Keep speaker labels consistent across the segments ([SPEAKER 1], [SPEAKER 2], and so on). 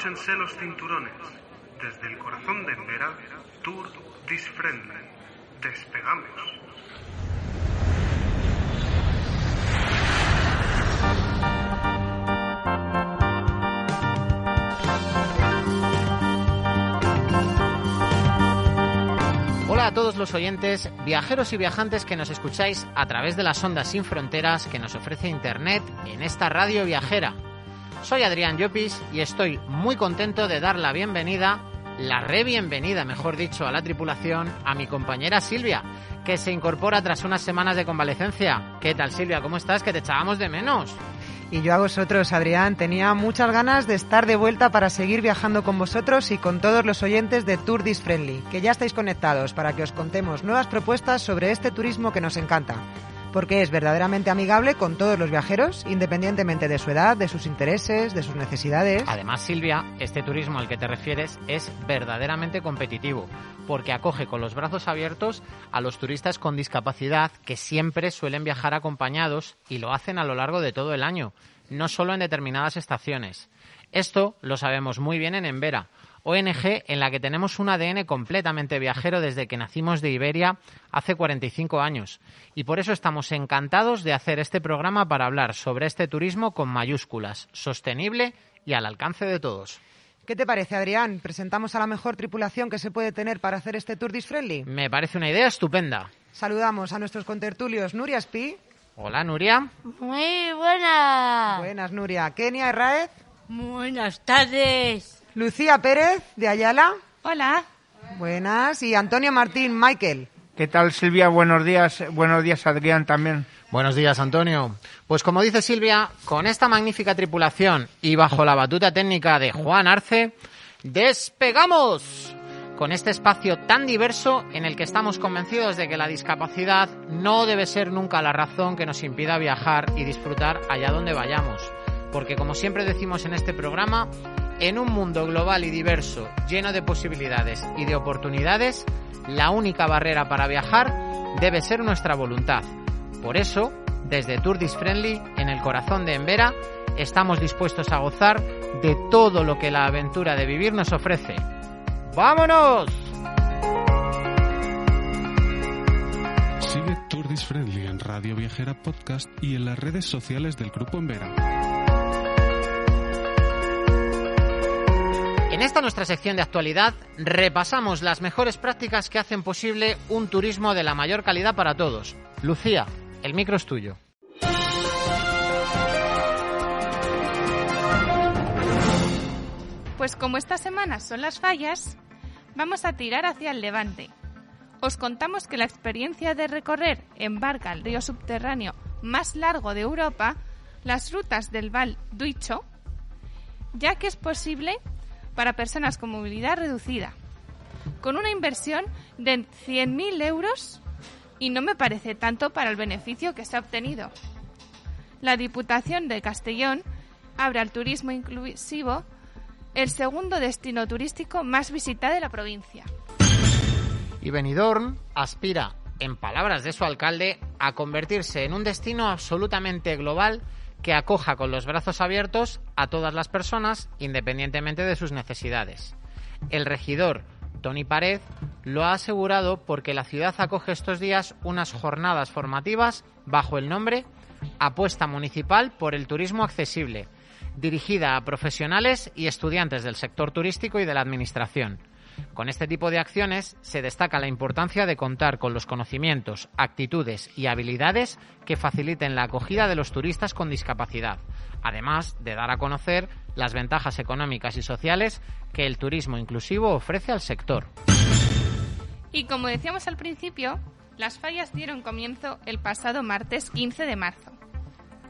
[SPEAKER 1] Abróchense los cinturones. Desde el corazón de Embera, Tour This Friendly. Despegamos.
[SPEAKER 2] Hola a todos los oyentes, viajeros y viajantes que nos escucháis a través de las ondas sin fronteras que nos ofrece Internet en esta radio viajera. Soy Adrián Llopis y estoy muy contento de dar la bienvenida, la re bienvenida, mejor dicho, a la tripulación, a mi compañera Silvia, que se incorpora tras unas semanas de convalecencia. ¿Qué tal Silvia? ¿Cómo estás? Que te echábamos de menos.
[SPEAKER 3] Y yo a vosotros, Adrián, tenía muchas ganas de estar de vuelta para seguir viajando con vosotros y con todos los oyentes de Tour This Friendly, que ya estáis conectados para que os contemos nuevas propuestas sobre este turismo que nos encanta, porque es verdaderamente amigable con todos los viajeros, independientemente de su edad, de sus intereses, de sus necesidades.
[SPEAKER 2] Además, Silvia, este turismo al que te refieres es verdaderamente competitivo, porque acoge con los brazos abiertos a los turistas con discapacidad que siempre suelen viajar acompañados y lo hacen a lo largo de todo el año, no solo en determinadas estaciones. Esto lo sabemos muy bien en Embera, ONG en la que tenemos un ADN completamente viajero desde que nacimos de Iberia hace 45 años. Y por eso estamos encantados de hacer este programa para hablar sobre este turismo con mayúsculas, sostenible y al alcance de todos.
[SPEAKER 3] ¿Qué te parece, Adrián? ¿Presentamos a la mejor tripulación que se puede tener para hacer este Tour This Friendly?
[SPEAKER 2] Me parece una idea estupenda.
[SPEAKER 3] Saludamos a nuestros contertulios Nuria Spi.
[SPEAKER 2] Hola, Nuria.
[SPEAKER 4] Muy buena.
[SPEAKER 3] Buenas, Nuria. Kenia Herráez.
[SPEAKER 4] Buenas tardes.
[SPEAKER 3] Lucía Pérez, de Ayala.
[SPEAKER 4] Hola.
[SPEAKER 3] Buenas. Y Antonio Martín Michael.
[SPEAKER 5] ¿Qué tal, Silvia? Buenos días. Buenos días, Adrián, también.
[SPEAKER 2] Buenos días, Antonio. Pues como dice Silvia, con esta magnífica tripulación y bajo la batuta técnica de Juan Arce, despegamos con este espacio tan diverso en el que estamos convencidos de que la discapacidad no debe ser nunca la razón que nos impida viajar y disfrutar allá donde vayamos. Porque como siempre decimos en este programa, en un mundo global y diverso, lleno de posibilidades y de oportunidades, la única barrera para viajar debe ser nuestra voluntad. Por eso, desde Tourdis Friendly, en el corazón de Embera, estamos dispuestos a gozar de todo lo que la aventura de vivir nos ofrece. ¡Vámonos!
[SPEAKER 6] Sigue Tourdis Friendly en Radio Viajera Podcast y en las redes sociales del Grupo Embera.
[SPEAKER 2] En esta nuestra sección de actualidad repasamos las mejores prácticas que hacen posible un turismo de la mayor calidad para todos. Lucía, el micro es tuyo.
[SPEAKER 7] Pues como esta semana son las fallas, vamos a tirar hacia el levante. Os contamos que la experiencia de recorrer en barca el río subterráneo más largo de Europa, las rutas del Val d'Uicho, ya que es posible para personas con movilidad reducida, con una inversión de 100.000 euros y no me parece tanto para el beneficio que se ha obtenido. La Diputación de Castellón abre al turismo inclusivo el segundo destino turístico más visitado de la provincia.
[SPEAKER 2] Y Benidorm aspira, en palabras de su alcalde, a convertirse en un destino absolutamente global que acoja con los brazos abiertos a todas las personas independientemente de sus necesidades. El regidor Tony Pared lo ha asegurado porque la ciudad acoge estos días unas jornadas formativas bajo el nombre Apuesta Municipal por el Turismo Accesible, dirigida a profesionales y estudiantes del sector turístico y de la Administración. Con este tipo de acciones se destaca la importancia de contar con los conocimientos, actitudes y habilidades que faciliten la acogida de los turistas con discapacidad, además de dar a conocer las ventajas económicas y sociales que el turismo inclusivo ofrece al sector.
[SPEAKER 7] Y como decíamos al principio, las fallas dieron comienzo el pasado martes 15 de marzo.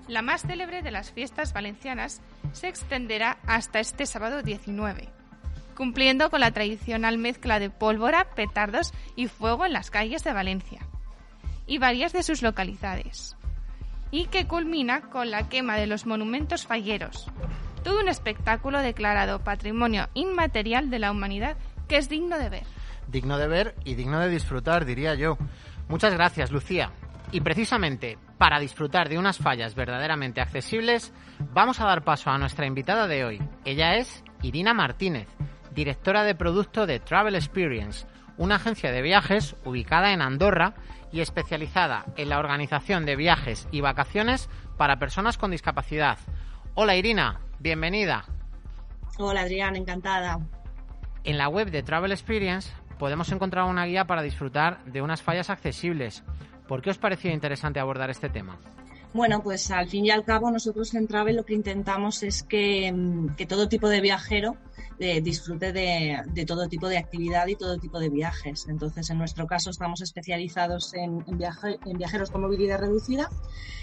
[SPEAKER 7] la más célebre de las fiestas valencianas, se extenderá hasta este sábado 19, cumpliendo con la tradicional mezcla de pólvora, petardos y fuego en las calles de Valencia y varias de sus localidades, y que culmina con la quema de los monumentos falleros, todo un espectáculo declarado Patrimonio Inmaterial de la Humanidad que es digno de ver.
[SPEAKER 2] Digno de ver y digno de disfrutar, diría yo. Muchas gracias, Lucía. Y precisamente para disfrutar de unas fallas verdaderamente accesibles, vamos a dar paso a nuestra invitada de hoy. Ella es Irina Martínez, directora de producto de Travel Experience, una agencia de viajes ubicada en Andorra y especializada en la organización de viajes y vacaciones para personas con discapacidad. Hola Irina, bienvenida.
[SPEAKER 8] Hola Adrián, encantada.
[SPEAKER 2] En la web de Travel Experience podemos encontrar una guía para disfrutar de unas fallas accesibles. ¿Por qué os pareció interesante abordar este tema?
[SPEAKER 8] Bueno, pues al fin y al cabo nosotros en Travel lo que intentamos es que, mm, todo tipo de viajero eh, disfrute de, de, todo tipo de actividad y todo tipo de viajes. Entonces, en nuestro caso estamos especializados en, en, viaje, en viajeros con movilidad reducida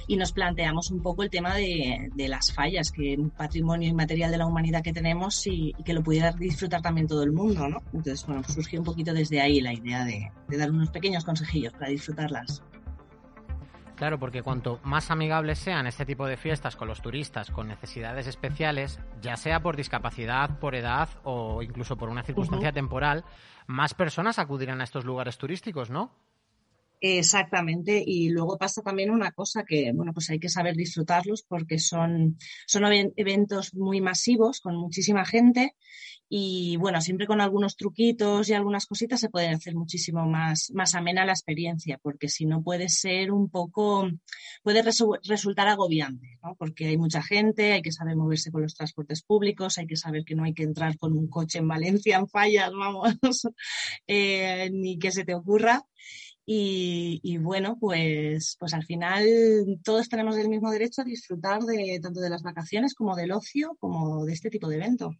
[SPEAKER 8] y nos planteamos un poco el tema de, las fallas, que un patrimonio inmaterial de la humanidad que tenemos y, que lo pudiera disfrutar también todo el mundo, ¿no? Entonces, bueno, surgió un poquito desde ahí la idea de, de dar unos pequeños consejillos para disfrutarlas.
[SPEAKER 2] Claro, porque cuanto más amigables sean este tipo de fiestas con los turistas con necesidades especiales, ya sea por discapacidad, por edad o incluso por una circunstancia uh -huh. temporal, más personas acudirán a estos lugares turísticos, ¿no?
[SPEAKER 8] Exactamente, y luego pasa también una cosa que, bueno, pues hay que saber disfrutarlos porque son, son eventos muy masivos, con muchísima gente, y bueno, siempre con algunos truquitos y algunas cositas se puede hacer muchísimo más, más amena la experiencia, porque si no puede ser un poco, puede resu resultar agobiante, ¿no? Porque hay mucha gente, hay que saber moverse con los transportes públicos, hay que saber que no hay que entrar con un coche en Valencia en fallas, vamos, eh, ni que se te ocurra. Y, y, bueno, pues, pues al final todos tenemos el mismo derecho a disfrutar de tanto de las vacaciones como del ocio, como de este tipo de evento.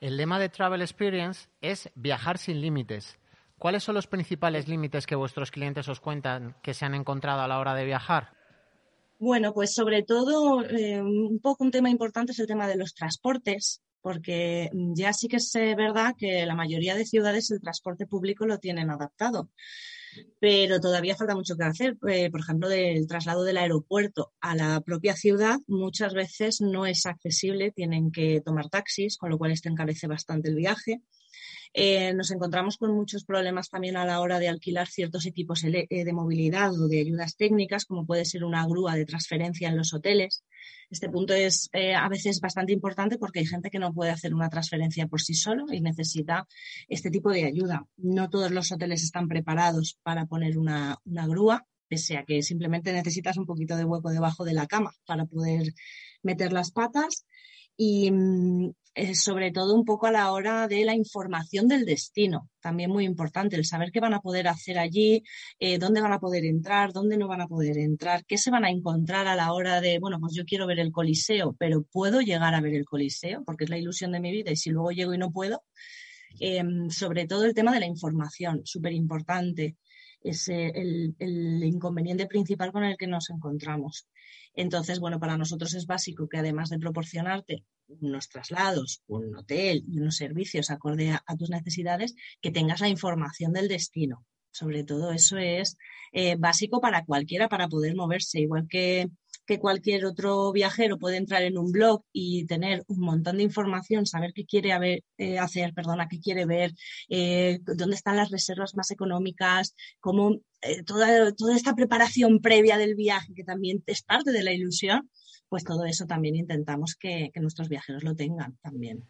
[SPEAKER 2] El lema de Travel Experience es viajar sin límites. ¿Cuáles son los principales límites que vuestros clientes os cuentan que se han encontrado a la hora de viajar?
[SPEAKER 8] Bueno, pues sobre todo eh, un poco un tema importante es el tema de los transportes, porque ya sí que es verdad que la mayoría de ciudades el transporte público lo tienen adaptado pero todavía falta mucho que hacer. Eh, por ejemplo, del traslado del aeropuerto a la propia ciudad muchas veces no es accesible, tienen que tomar taxis, con lo cual esto encarece bastante el viaje. Eh, nos encontramos con muchos problemas también a la hora de alquilar ciertos equipos eh, de movilidad o de ayudas técnicas, como puede ser una grúa de transferencia en los hoteles. Este punto es eh, a veces bastante importante porque hay gente que no puede hacer una transferencia por sí solo y necesita este tipo de ayuda. No todos los hoteles están preparados para poner una, una grúa, pese a que simplemente necesitas un poquito de hueco debajo de la cama para poder meter las patas y eh, sobre todo un poco a la hora de la información del destino, también muy importante, el saber qué van a poder hacer allí, eh, dónde van a poder entrar, dónde no van a poder entrar, qué se van a encontrar a la hora de, bueno, pues yo quiero ver el Coliseo, pero puedo llegar a ver el Coliseo, porque es la ilusión de mi vida y si luego llego y no puedo, eh, sobre todo el tema de la información, súper importante es el, el, inconveniente principal con el que nos encontramos. Entonces, bueno, para nosotros es básico que además de proporcionarte unos traslados, un hotel y unos servicios acorde a, a tus necesidades, que tengas la información del destino. Sobre todo eso es eh, básico para cualquiera para poder moverse, igual que que cualquier otro viajero puede entrar en un blog y tener un montón de información, saber qué quiere haber, eh, hacer, perdona, qué quiere ver, eh, dónde están las reservas más económicas, cómo eh, toda, toda esta preparación previa del viaje, que también es parte de la ilusión, pues todo eso también intentamos que, que nuestros viajeros lo tengan también.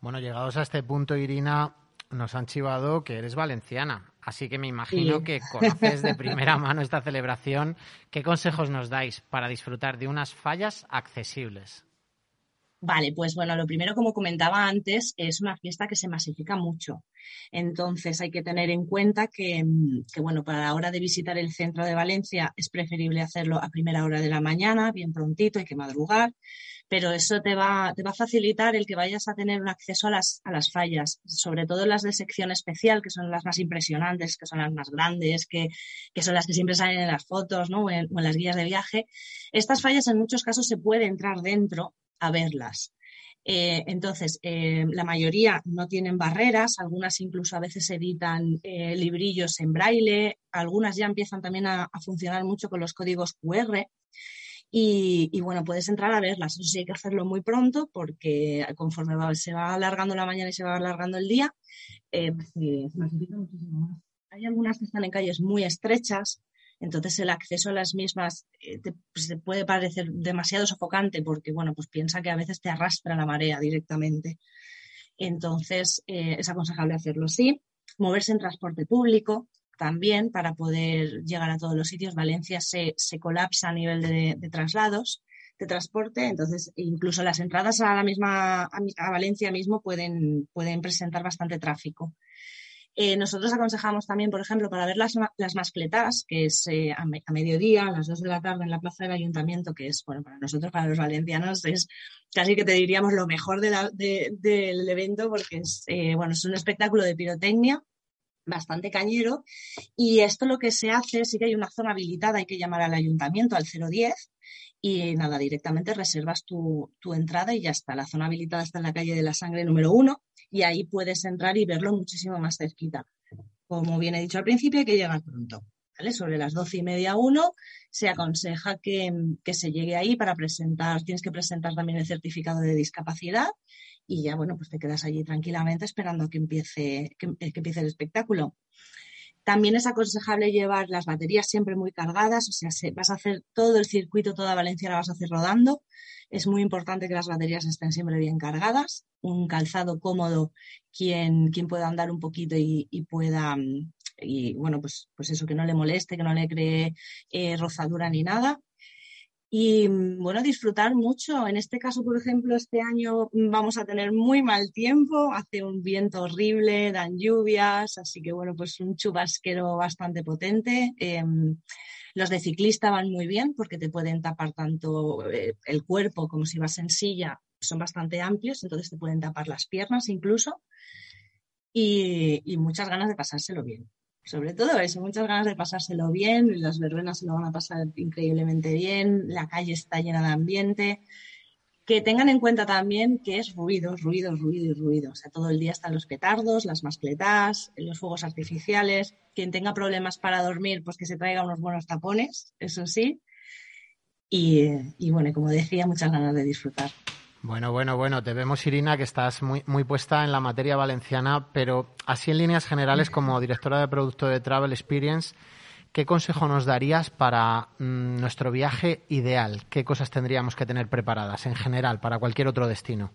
[SPEAKER 2] Bueno, llegados a este punto, Irina, nos han chivado que eres valenciana, así que me imagino sí. que conoces de primera mano esta celebración. ¿Qué consejos nos dais para disfrutar de unas fallas accesibles?
[SPEAKER 8] Vale, pues bueno, lo primero, como comentaba antes, es una fiesta que se masifica mucho. Entonces hay que tener en cuenta que, mm, que, bueno, para la hora de visitar el centro de Valencia es preferible hacerlo a primera hora de la mañana, bien prontito, hay que madrugar, pero eso te va, te va a facilitar el que vayas a tener un acceso a las, a las fallas, sobre todo las de sección especial, que son las más impresionantes, que son las más grandes, que, que son las que siempre salen en las fotos ¿no? o, en, o en las guías de viaje. Estas fallas en muchos casos se puede entrar dentro a verlas. Eh, entonces, eh, la mayoría no tienen barreras, algunas incluso a veces editan eh, librillos en braille, algunas ya empiezan también a, funcionar mucho con los códigos QR. Y, bueno, puedes entrar a verlas. Eso sí hay que hacerlo muy pronto porque conforme se va alargando la mañana y se va alargando el día, se masifica muchísimo más. Hay algunas que están en calles muy estrechas, entonces el acceso a las mismas eh, te, pues, te, puede parecer demasiado sofocante porque, bueno, pues piensa que a veces te arrastra la marea directamente. Entonces eh, es aconsejable hacerlo así. Moverse en transporte público también para poder llegar a todos los sitios. Valencia se, se colapsa a nivel de, de, traslados, de transporte, entonces incluso las entradas a la misma, a, Valencia mismo pueden, pueden presentar bastante tráfico. Eh, nosotros aconsejamos también, por ejemplo, para ver las, las mascletas, que es eh, a, me, a, mediodía, a las dos de la tarde en la plaza del ayuntamiento, que es, bueno, para nosotros, para los valencianos, es casi que te diríamos lo mejor del evento, porque es, eh, bueno, es un espectáculo de pirotecnia bastante cañero. Y esto lo que se hace, sí que hay una zona habilitada, hay que llamar al ayuntamiento, al 010, y nada, directamente reservas tu, tu, entrada y ya está. La zona habilitada está en la calle de la Sangre número uno y ahí puedes entrar y verlo muchísimo más cerquita. Como bien he dicho al principio, hay que llegar pronto. ¿vale? Sobre las doce y media uno se aconseja que, que, se llegue ahí para presentar, tienes que presentar también el certificado de discapacidad y ya, bueno, pues te quedas allí tranquilamente esperando que empiece, que, que empiece el espectáculo. También es aconsejable llevar las baterías siempre muy cargadas, o sea, se, vas a hacer todo el circuito, toda Valencia la vas a hacer rodando. Es muy importante que las baterías estén siempre bien cargadas, un calzado cómodo, quien, quien pueda andar un poquito y, pueda, y bueno, pues, pues eso, que no le moleste, que no le cree eh, rozadura ni nada y bueno, disfrutar mucho. En este caso, por ejemplo, este año vamos a tener muy mal tiempo, hace un viento horrible, dan lluvias, así que bueno, pues un chubasquero bastante potente. Eh, los de ciclista van muy bien porque te pueden tapar tanto eh, el cuerpo como si vas en silla, son bastante amplios, entonces te pueden tapar las piernas incluso. Y muchas ganas de pasárselo bien sobre todo eso, muchas ganas de pasárselo bien, las verbenas se lo van a pasar increíblemente bien, la calle está llena de ambiente. Que tengan en cuenta también que es ruido, ruido, ruido y ruido. O sea, todo el día están los petardos, las mascletas, los fuegos artificiales. Quien tenga problemas para dormir, pues que se traiga unos buenos tapones, eso sí. Y, y bueno, como decía, muchas ganas de disfrutar.
[SPEAKER 2] Bueno, bueno, bueno, te vemos, Irina, que estás muy, muy puesta en la materia valenciana, pero así en líneas generales, como directora de producto de Travel Experience, ¿qué consejo nos darías para mmm, nuestro viaje ideal? ¿Qué cosas tendríamos que tener preparadas en general para cualquier otro destino?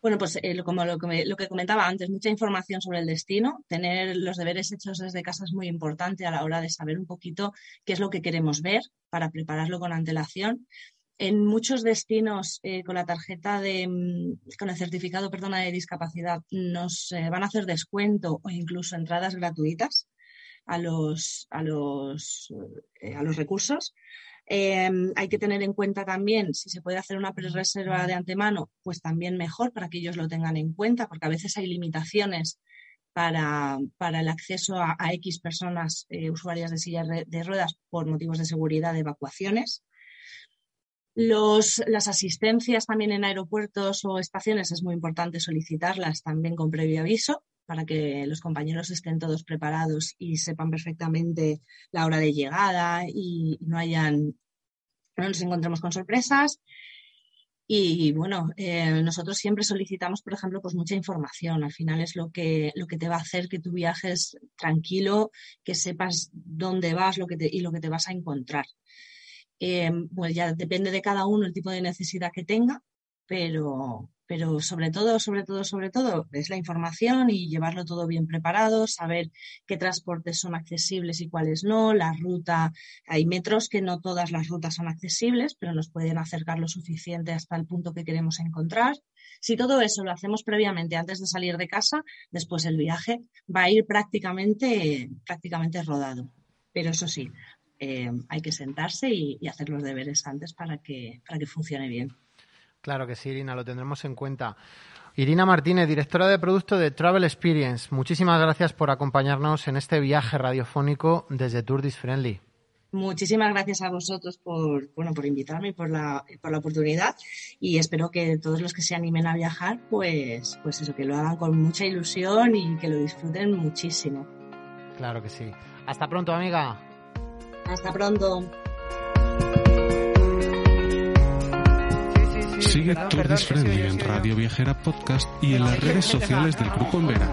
[SPEAKER 8] Bueno, pues eh, como lo que, me, lo que, comentaba antes, mucha información sobre el destino, tener los deberes hechos desde casa es muy importante a la hora de saber un poquito qué es lo que queremos ver para prepararlo con antelación en muchos destinos eh, con la tarjeta de, mm, con el certificado, perdona, de discapacidad, nos eh, van a hacer descuento o incluso entradas gratuitas a los, a los, eh, a los recursos. Eh, hay que tener en cuenta también si se puede hacer una pre-reserva de antemano, pues también mejor para que ellos lo tengan en cuenta, porque a veces hay limitaciones para, para el acceso a, X personas usuarias de sillas de ruedas por motivos de seguridad de evacuaciones. Los, las asistencias también en aeropuertos o estaciones es muy importante solicitarlas también con previo aviso para que los compañeros estén todos preparados y sepan perfectamente la hora de llegada y no hayan, no nos encontremos con sorpresas. Y bueno, eh, nosotros siempre solicitamos, por ejemplo, pues mucha información. Al final es lo que, lo que te va a hacer que tu viaje es tranquilo, que sepas dónde vas lo que te, y lo que te vas a encontrar. Eh, pues ya depende de cada uno el tipo de necesidad que tenga, pero, pero sobre todo, sobre todo, sobre todo es la información y llevarlo todo bien preparado, saber qué transportes son accesibles y cuáles no, la ruta, hay metros que no todas las rutas son accesibles, pero nos pueden acercar lo suficiente hasta el punto que queremos encontrar. Si todo eso lo hacemos previamente antes de salir de casa, después el viaje va a ir prácticamente, prácticamente rodado. Pero eso sí, eh, hay que sentarse y, y hacer los deberes antes para que, para que funcione bien.
[SPEAKER 2] Claro que sí, Irina, lo tendremos en cuenta. Irina Martínez, directora de producto de Travel Experience, muchísimas gracias por acompañarnos en este viaje radiofónico desde Tour Friendly.
[SPEAKER 8] Muchísimas gracias a vosotros por, bueno, por invitarme y por la, por la oportunidad y espero que todos los que se animen a viajar, pues, pues eso, que lo hagan con mucha ilusión y que lo disfruten muchísimo.
[SPEAKER 2] Claro que sí. Hasta pronto, amiga.
[SPEAKER 8] Hasta pronto.
[SPEAKER 6] Sigue Tour Friendly en Radio Viajera Podcast y en las redes sociales del Grupo Vera.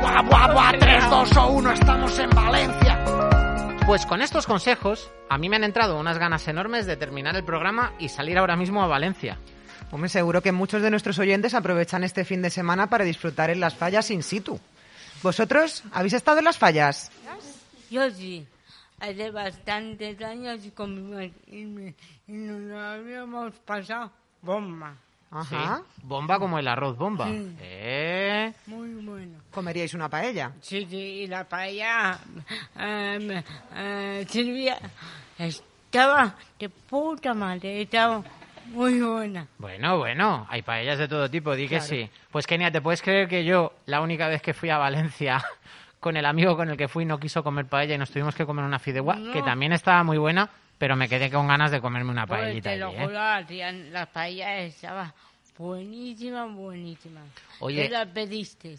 [SPEAKER 2] ¡Buah, buah, buah! 3, 2 o 1, estamos en Valencia. Pues con estos consejos, a mí me han entrado unas ganas enormes de terminar el programa y salir ahora mismo a Valencia.
[SPEAKER 3] Hombre, seguro que muchos de nuestros oyentes aprovechan este fin de semana para disfrutar en las fallas in situ. ¿Vosotros habéis estado en las fallas?
[SPEAKER 4] Yo sí. Hace bastantes años y con mi marido y nos habíamos pasado bomba.
[SPEAKER 2] Ajá. Bomba como el arroz bomba.
[SPEAKER 4] Sí.
[SPEAKER 2] Eh.
[SPEAKER 4] Muy bueno.
[SPEAKER 3] ¿Comeríais una paella?
[SPEAKER 4] Sí, sí, y la paella eh, eh, Silvia estaba de puta madre, estaba muy buena.
[SPEAKER 2] Bueno, bueno, hay paellas de todo tipo, di que sí. Pues Kenia, ¿te puedes creer que yo, la única vez que fui a Valencia, con el amigo con el que fui, no quiso comer paella y nos tuvimos que comer una fideuá,
[SPEAKER 4] No.
[SPEAKER 2] que también estaba muy buena, pero me quedé con ganas de comerme una
[SPEAKER 4] Pues
[SPEAKER 2] paellita
[SPEAKER 4] te lo
[SPEAKER 2] allí, ¿eh?
[SPEAKER 4] juro, Adrián, la paella estaba buenísima, buenísima.
[SPEAKER 2] Oye.
[SPEAKER 4] ¿Qué la pediste?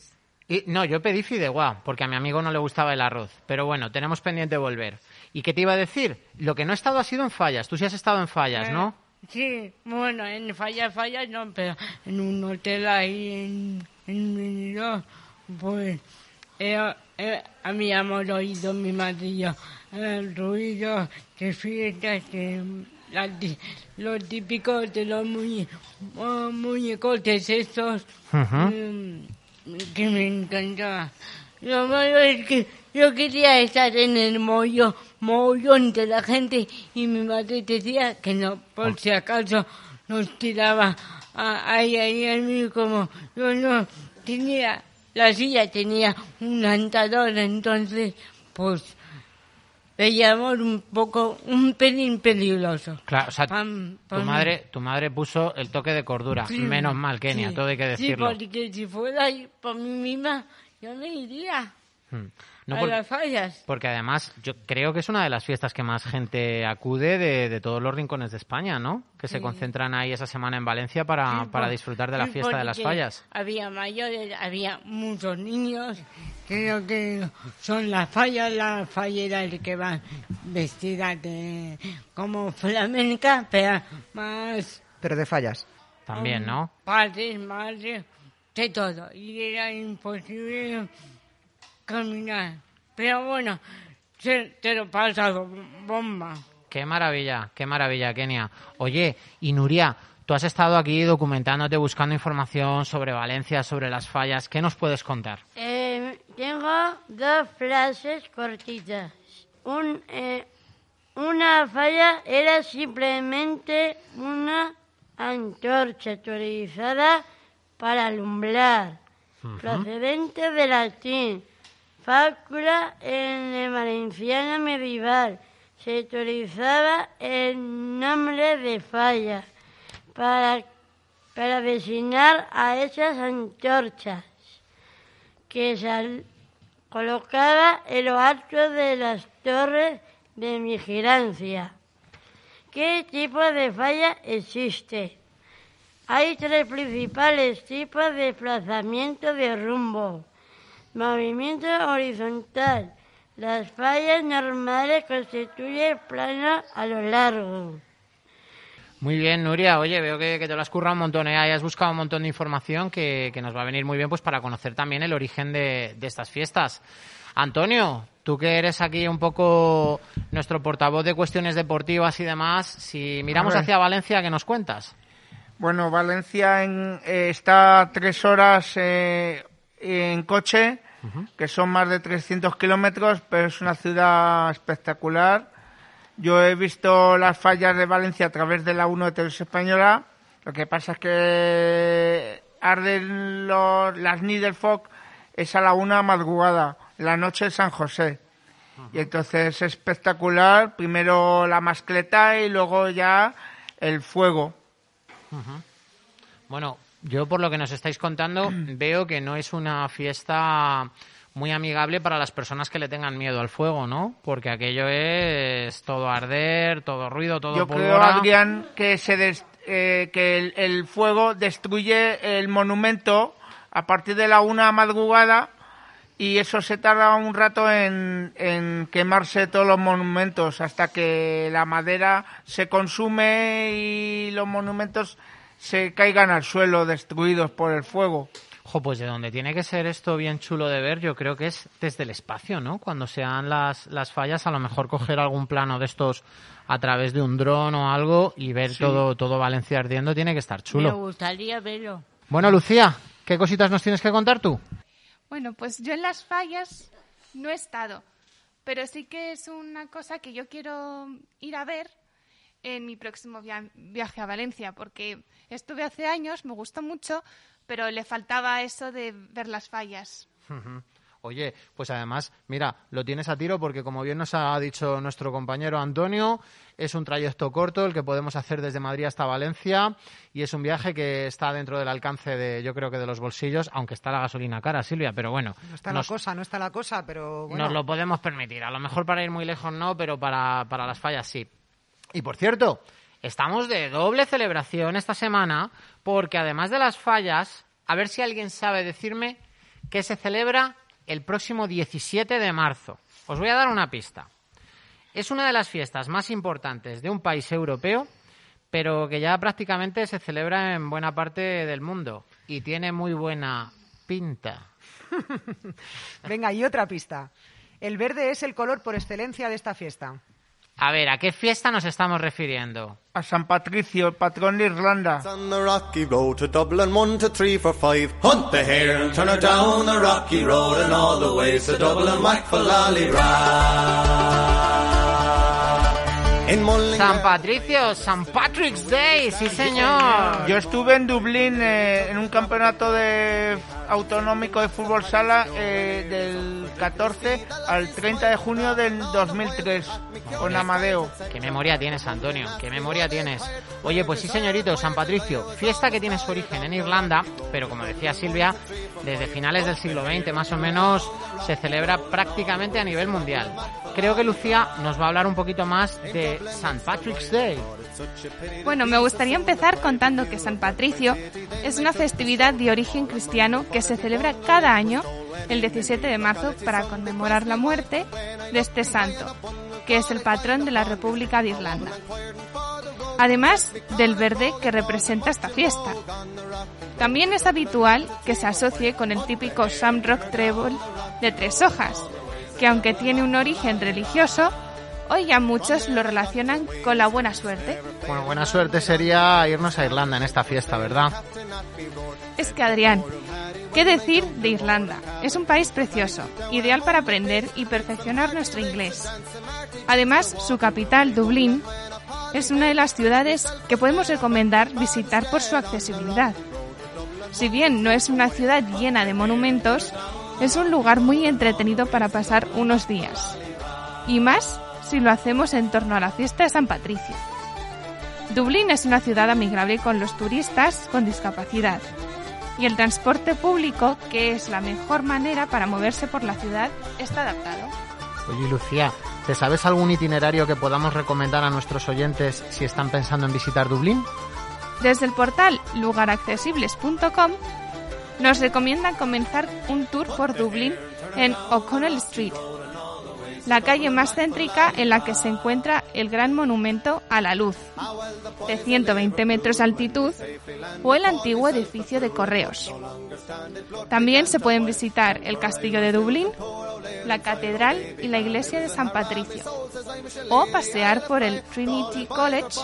[SPEAKER 2] Y, no, yo pedí fideuá, porque a mi amigo no le gustaba el arroz. Pero bueno, tenemos pendiente volver. ¿Y qué te iba a decir? Lo que no he estado ha sido en fallas. Tú sí has estado en fallas, ¿no?
[SPEAKER 4] Eh, Sí, bueno, en Falla Falla no, pero en un hotel ahí en, en Benidorm, pues eh, eh, habíamos oído mi marido el ruido de fiestas, que, la ti- lo típico de los muñe, oh, muñecotes estos,
[SPEAKER 2] Ujú.
[SPEAKER 4] mm, que me encantaba. Lo malo es que yo quería estar en el mollo, mollón de la gente y mi madre decía que no, por si acaso nos tiraba a- ahí, ahí, a mí como yo no tenía, la silla tenía un andador, entonces pues veíamos un poco, un pelín peligroso.
[SPEAKER 2] Claro, o sea,
[SPEAKER 4] Pam,
[SPEAKER 2] tu madre, tu madre puso el toque de cordura.
[SPEAKER 4] Sí,
[SPEAKER 2] Menos mal, Kenia,
[SPEAKER 4] sí,
[SPEAKER 2] todo hay que decirlo.
[SPEAKER 4] Sí, porque si fuera por mí misma, yo no iría
[SPEAKER 2] Hmm. No por-
[SPEAKER 4] las fallas.
[SPEAKER 2] Porque además yo creo que es una de las fiestas que más gente acude de, de todos los rincones de España, ¿no? Que se concentran ahí esa semana en Valencia para,
[SPEAKER 4] Sí,
[SPEAKER 2] para
[SPEAKER 4] por-
[SPEAKER 2] disfrutar de la
[SPEAKER 4] sí,
[SPEAKER 2] fiesta de las fallas.
[SPEAKER 4] Había mayores, había muchos niños. Creo que son las fallas, las falleras que van vestidas de, como flamenca, pero más
[SPEAKER 3] Pero de fallas.
[SPEAKER 2] También, ¿no?
[SPEAKER 4] padres, madres, de todo. Y era imposible caminar. Pero bueno, se, te lo pasado bomba.
[SPEAKER 2] Qué maravilla, qué maravilla, Kenia. Oye, y Nuria, tú has estado aquí documentándote, buscando información sobre Valencia, sobre las fallas. ¿Qué nos puedes contar?
[SPEAKER 4] Eh, tengo dos frases cortitas. Un, eh, una falla era simplemente una antorcha utilizada para alumbrar, procedente del latín. Fácula en el valenciano medieval. Se utilizaba el nombre de falla para, para designar a esas antorchas que se colocaba en lo alto de las torres de vigilancia. ¿Qué tipo de falla existe? Hay tres principales tipos de desplazamiento de rumbo. Movimiento horizontal. Las fallas normales constituyen plano a lo largo.
[SPEAKER 2] Muy bien, Nuria. Oye, veo que, que te lo has currado un montón, ¿eh? Has buscado un montón de información que, que nos va a venir muy bien pues para conocer también el origen de, de estas fiestas. Antonio, tú que eres aquí un poco nuestro portavoz de cuestiones deportivas y demás, si miramos hacia Valencia, ¿qué nos cuentas?
[SPEAKER 5] Bueno, Valencia en- eh, está tres horas eh, en coche, que son más de 300 kilómetros, pero es una ciudad espectacular. Yo he visto las fallas de Valencia a través de la 1 de Televisión Española. Lo que pasa es que arden los, las Nidelfog es a la una madrugada, la noche de San José. Y entonces es espectacular, primero la mascleta y luego ya el fuego.
[SPEAKER 2] Bueno, yo por lo que nos estáis contando veo que no es una fiesta muy amigable para las personas que le tengan miedo al fuego, ¿no? Porque aquello es todo arder, todo ruido, todo
[SPEAKER 5] Yo creo,
[SPEAKER 2] pólvora.
[SPEAKER 5] Adrián, que, se des- eh, que el, el fuego destruye el monumento a partir de la una madrugada y eso se tarda un rato en, en quemarse todos los monumentos hasta que la madera se consume y los monumentos se caigan al suelo destruidos por el fuego.
[SPEAKER 2] Jo, pues de donde tiene que ser esto bien chulo de ver, yo creo que es desde el espacio, ¿no? Cuando sean las, las fallas, a lo mejor coger algún plano de estos a través de un dron o algo y ver
[SPEAKER 5] Sí.
[SPEAKER 2] todo, todo Valencia ardiendo, tiene que estar
[SPEAKER 4] Me
[SPEAKER 2] chulo.
[SPEAKER 4] gustaría verlo.
[SPEAKER 2] Bueno, Lucía, ¿qué cositas nos tienes que contar tú?
[SPEAKER 7] Bueno, pues yo en las fallas no he estado, pero sí que es una cosa que yo quiero ir a ver en mi próximo via- viaje a Valencia, porque estuve hace años, me gustó mucho, pero le faltaba eso de ver las fallas.
[SPEAKER 2] Oye, pues además, mira, lo tienes a tiro porque como bien nos ha dicho nuestro compañero Antonio, es un trayecto corto el que podemos hacer desde Madrid hasta Valencia y es un viaje que está dentro del alcance de, yo creo que de los bolsillos, aunque está la gasolina cara, Silvia, pero bueno,
[SPEAKER 3] No está
[SPEAKER 2] nos,
[SPEAKER 3] la cosa, no está la cosa, pero bueno.
[SPEAKER 2] nos lo podemos permitir. A lo mejor para ir muy lejos no, pero para, para las fallas sí. Y por cierto, estamos de doble celebración esta semana porque además de las fallas, a ver si alguien sabe decirme que se celebra el próximo 17 de marzo. Os voy a dar una pista. Es una de las fiestas más importantes de un país europeo, pero que ya prácticamente se celebra en buena parte del mundo y tiene muy buena pinta.
[SPEAKER 3] Venga, y otra pista. El verde es el color por excelencia de esta fiesta.
[SPEAKER 2] A ver, ¿a qué fiesta nos estamos refiriendo?
[SPEAKER 5] A San Patricio, el patrón de Irlanda.
[SPEAKER 9] On the rocky road to Dublin, one, two, three, four, five. Hunt the hare and turn her down the rocky road and all the ways to Dublin, whack for In Mullingar-
[SPEAKER 2] San Patricio, San Patrick's Day, sí señor.
[SPEAKER 5] Yo estuve en Dublín eh, en un campeonato de autonómico de fútbol sala eh, del 14 al 30 de junio del 2003 con Amadeo.
[SPEAKER 2] Qué memoria tienes, Antonio, qué memoria tienes. Oye, pues sí, señorito, San Patricio, fiesta que tiene su origen en Irlanda, pero como decía Silvia, desde finales del siglo XX más o menos se celebra prácticamente a nivel mundial. Creo que Lucía nos va a hablar un poquito más de San Patrick's Day.
[SPEAKER 7] Bueno, me gustaría empezar contando que San Patricio es una festividad de origen cristiano que se celebra cada año el 17 de marzo para conmemorar la muerte de este santo, que es el patrón de la República de Irlanda. Además del verde que representa esta fiesta. También es habitual que se asocie con el típico Shamrock Treble de tres hojas, que aunque tiene un origen religioso, hoy ya muchos lo relacionan con la buena suerte.
[SPEAKER 2] Bueno, buena suerte sería irnos a Irlanda en esta fiesta, ¿verdad?
[SPEAKER 7] Es que Adrián, ¿qué decir de Irlanda? Es un país precioso, ideal para aprender y perfeccionar nuestro inglés. Además, su capital, Dublín, es una de las ciudades que podemos recomendar visitar por su accesibilidad. Si bien no es una ciudad llena de monumentos, es un lugar muy entretenido para pasar unos días. Y más si lo hacemos en torno a la fiesta de San Patricio. Dublín es una ciudad amigable con los turistas con discapacidad y el transporte público, que es la mejor manera para moverse por la ciudad, está adaptado.
[SPEAKER 2] Oye, Lucía, ¿te sabes algún itinerario que podamos recomendar a nuestros oyentes si están pensando en visitar Dublín?
[SPEAKER 7] Desde el portal lugaraccesibles.com nos recomiendan comenzar un tour por Dublín en O'Connell Street, la calle más céntrica en la que se encuentra el gran monumento a la luz, de 120 metros de altitud, o el antiguo edificio de correos. También se pueden visitar el castillo de Dublín la catedral y la iglesia de San Patricio, o pasear por el Trinity College,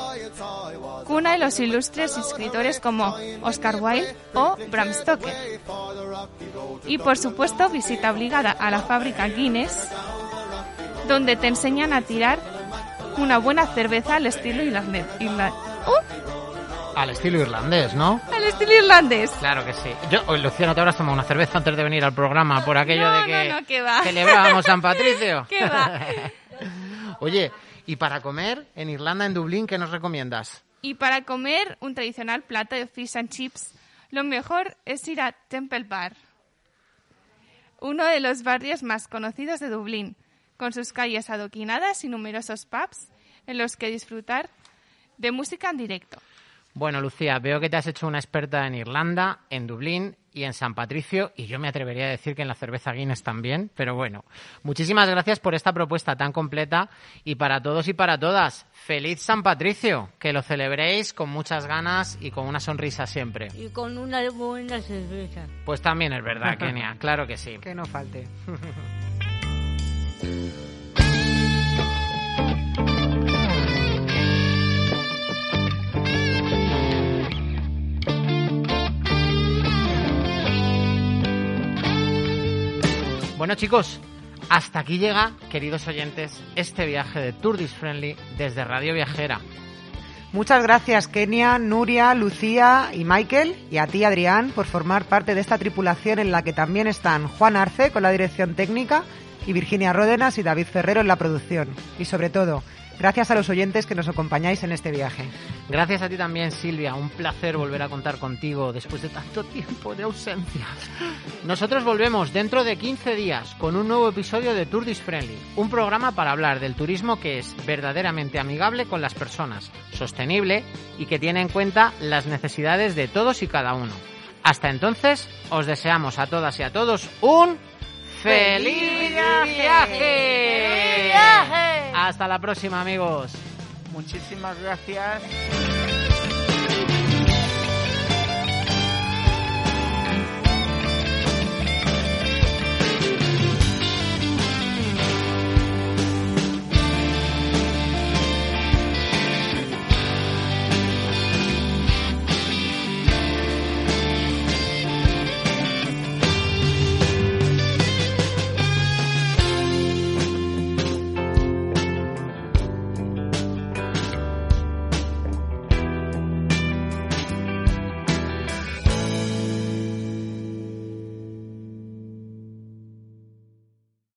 [SPEAKER 7] cuna de los ilustres escritores como Oscar Wilde o Bram Stoker. Y por supuesto, visita obligada a la fábrica Guinness, donde te enseñan a tirar una buena cerveza al estilo irlandés. Irla- ¡Uh!
[SPEAKER 2] Al estilo irlandés, ¿no?
[SPEAKER 7] Al estilo irlandés.
[SPEAKER 2] Claro que sí. Yo, oye, Lucía, ¿no te habrás tomado una cerveza antes de venir al programa por aquello
[SPEAKER 7] No,
[SPEAKER 2] de que
[SPEAKER 7] no, no, que va.
[SPEAKER 2] celebrábamos San Patricio?
[SPEAKER 7] ¿Qué va?
[SPEAKER 2] Oye, ¿y para comer en Irlanda, en Dublín, qué nos recomiendas?
[SPEAKER 7] Y para comer un tradicional plato de fish and chips, lo mejor es ir a Temple Bar, uno de los barrios más conocidos de Dublín, con sus calles adoquinadas y numerosos pubs en los que disfrutar de música en directo.
[SPEAKER 2] Bueno, Lucía, veo que te has hecho una experta en Irlanda, en Dublín y en San Patricio, y yo me atrevería a decir que en la cerveza Guinness también, pero bueno, muchísimas gracias por esta propuesta tan completa y para todos y para todas, feliz San Patricio, que lo celebréis con muchas ganas y con una sonrisa siempre.
[SPEAKER 4] Y con una buena cerveza.
[SPEAKER 2] Pues también es verdad, Kenia, claro que sí.
[SPEAKER 3] Que no falte.
[SPEAKER 2] Bueno chicos, hasta aquí llega, queridos oyentes, este viaje de Tour Friendly desde Radio Viajera.
[SPEAKER 3] Muchas gracias Kenia, Nuria, Lucía y Michael y a ti Adrián por formar parte de esta tripulación en la que también están Juan Arce con la dirección técnica y Virginia Ródenas y David Ferrero en la producción. Y sobre todo, gracias a los oyentes que nos acompañáis en este viaje.
[SPEAKER 2] Gracias a ti también, Silvia. Un placer volver a contar contigo después de tanto tiempo de ausencia. Nosotros volvemos dentro de 15 días con un nuevo episodio de Tour Friendly, un programa para hablar del turismo que es verdaderamente amigable con las personas, sostenible y que tiene en cuenta las necesidades de todos y cada uno. Hasta entonces, os deseamos a todas y a todos un feliz viaje.
[SPEAKER 4] ¡Feliz viaje!
[SPEAKER 2] Hasta la próxima, amigos.
[SPEAKER 5] Muchísimas gracias.